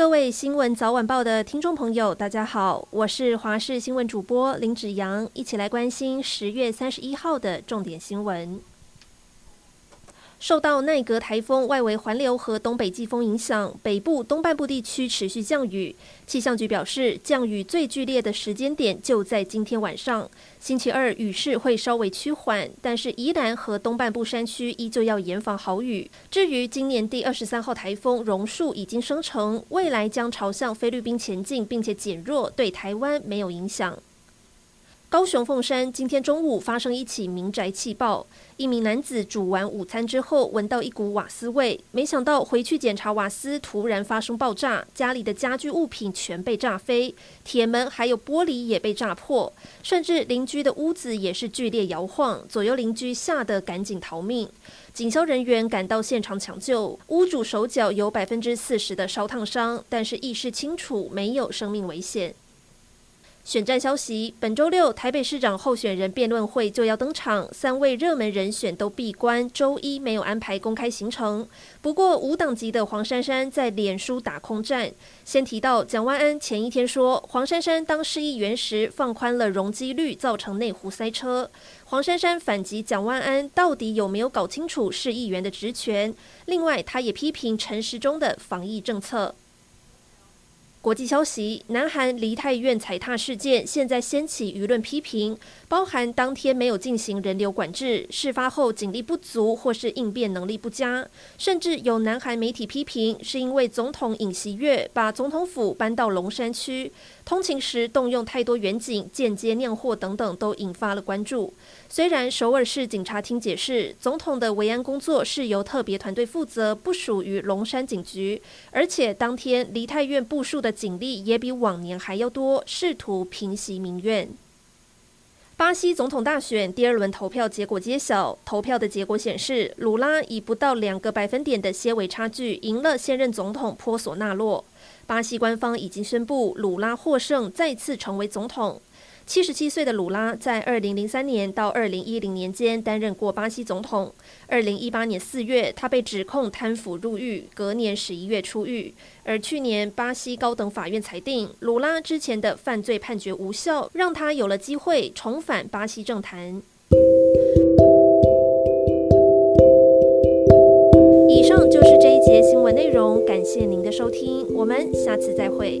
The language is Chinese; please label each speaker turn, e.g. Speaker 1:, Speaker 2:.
Speaker 1: 各位新闻早晚报的听众朋友，大家好，我是华视新闻主播林子阳，一起来关心十月三十一号的重点新闻。受到奈格台风外围环流和东北季风影响，北部东半部地区持续降雨。气象局表示，降雨最剧烈的时间点就在今天晚上。星期二雨势会稍微趋缓，但是宜兰和东半部山区依旧要严防豪雨。至于今年第二十三号台风榕树已经生成，未来将朝向菲律宾前进，并且减弱，对台湾没有影响。高雄凤山今天中午发生一起民宅气爆，一名男子煮完午餐之后闻到一股瓦斯味，没想到回去检查瓦斯突然发生爆炸，家里的家具物品全被炸飞，铁门还有玻璃也被炸破，甚至邻居的屋子也是剧烈摇晃，左右邻居吓得赶紧逃命。警消人员赶到现场抢救，屋主手脚有百分之四十的烧烫伤，但是意识清楚，没有生命危险。选战消息：本周六台北市长候选人辩论会就要登场，三位热门人选都闭关，周一没有安排公开行程。不过无党籍的黄珊珊在脸书打空战，先提到蒋万安前一天说黄珊珊当市议员时放宽了容积率，造成内湖塞车。黄珊珊反击蒋万安到底有没有搞清楚市议员的职权？另外，他也批评陈时中的防疫政策。国际消息：南韩梨泰院踩踏事件现在掀起舆论批评，包含当天没有进行人流管制、事发后警力不足或是应变能力不佳，甚至有南韩媒体批评是因为总统尹锡悦把总统府搬到龙山区，通勤时动用太多远警，间接酿祸等等，都引发了关注。虽然首尔市警察厅解释，总统的维安工作是由特别团队负责，不属于龙山警局，而且当天梨泰院部署的的。警力也比往年还要多，试图平息民怨。巴西总统大选第二轮投票结果揭晓，投票的结果显示，鲁拉以不到两个百分点的些微差距赢了现任总统波索纳洛。巴西官方已经宣布，鲁拉获胜，再次成为总统。七十七岁的鲁拉在二零零三年到二零一零年间担任过巴西总统。二零一八年四月，他被指控贪腐入狱，隔年十一月出狱。而去年，巴西高等法院裁定鲁拉之前的犯罪判决无效，让他有了机会重返巴西政坛。以上就是这一节新闻内容，感谢您的收听，我们下次再会。